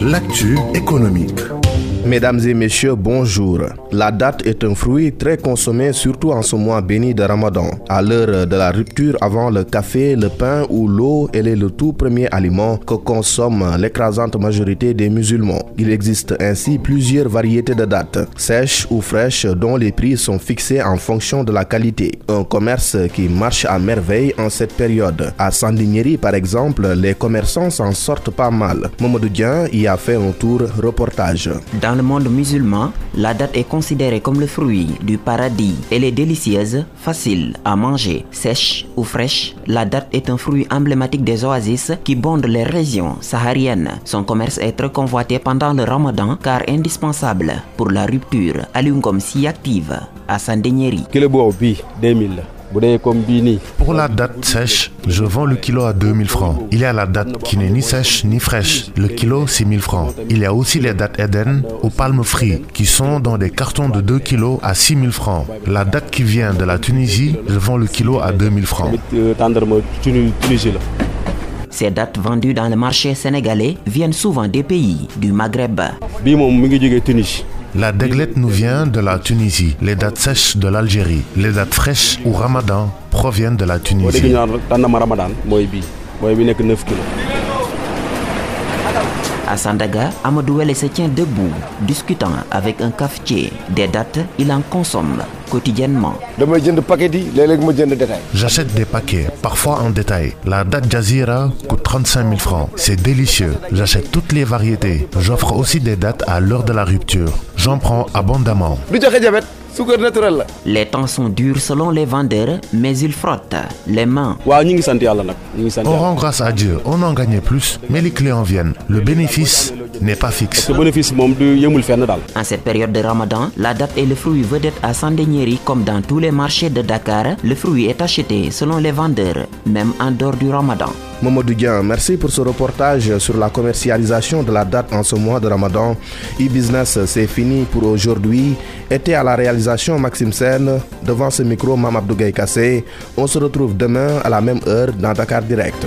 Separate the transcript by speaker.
Speaker 1: L'actu économique.
Speaker 2: Mesdames et messieurs, bonjour. La date est un fruit très consommé surtout en ce mois béni de Ramadan. À l'heure de la rupture avant le café, le pain ou l'eau, elle est le tout premier aliment que consomme l'écrasante majorité des musulmans. Il existe ainsi plusieurs variétés de dates, sèches ou fraîches, dont les prix sont fixés en fonction de la qualité. Un commerce qui marche à merveille en cette période. À Sandinieri, par exemple, les commerçants s'en sortent pas mal. Mamadou Dian y a fait un tour reportage.
Speaker 3: Le monde musulman, la date est considérée comme le fruit du paradis. Elle est délicieuse, facile à manger, sèche ou fraîche. La date est un fruit emblématique des oasis qui bondent les régions sahariennes. Son commerce est très convoité pendant le ramadan car indispensable pour la rupture. Alungom si active à Sandenieri.
Speaker 4: Pour la date sèche, je vends le kilo à 2000 francs. Il y a la date qui n'est ni sèche ni fraîche. Le kilo, 6000 francs. Il y a aussi les dates Eden aux palmes frites qui sont dans des cartons de 2 kilos à 6000 francs. La date qui vient de la Tunisie, je vends le kilo à 2000 francs.
Speaker 3: Ces dates vendues dans le marché sénégalais viennent souvent des pays du Maghreb.
Speaker 4: La déglette nous vient de la Tunisie, les dates sèches de l'Algérie, les dates fraîches ou ramadan proviennent de la Tunisie.
Speaker 3: À Sandaga, Amadouele se tient debout, discutant avec un cafetier. Des dates, il en consomme quotidiennement.
Speaker 4: J'achète des paquets, parfois en détail. La date Jazira coûte 35 000 francs. C'est délicieux. J'achète toutes les variétés. J'offre aussi des dates à l'heure de la rupture. J'en prends abondamment.
Speaker 3: Les temps sont durs selon les vendeurs, mais ils frottent les mains.
Speaker 4: On rend grâce à Dieu, on en gagne plus, mais les clients viennent. Le bénéfice n'est pas fixe.
Speaker 3: En cette période de Ramadan, la date est le fruit vedette à Sandenieri comme dans tous les marchés de Dakar. Le fruit est acheté selon les vendeurs, même en dehors du Ramadan.
Speaker 2: Mamadou Dian, merci pour ce reportage sur la commercialisation de la date en ce mois de Ramadan. E-Business, c'est fini pour aujourd'hui. Était à la réalisation Maxime Sen, devant ce micro Mamadou Gaye Kassé. On se retrouve demain à la même heure dans Dakar Direct.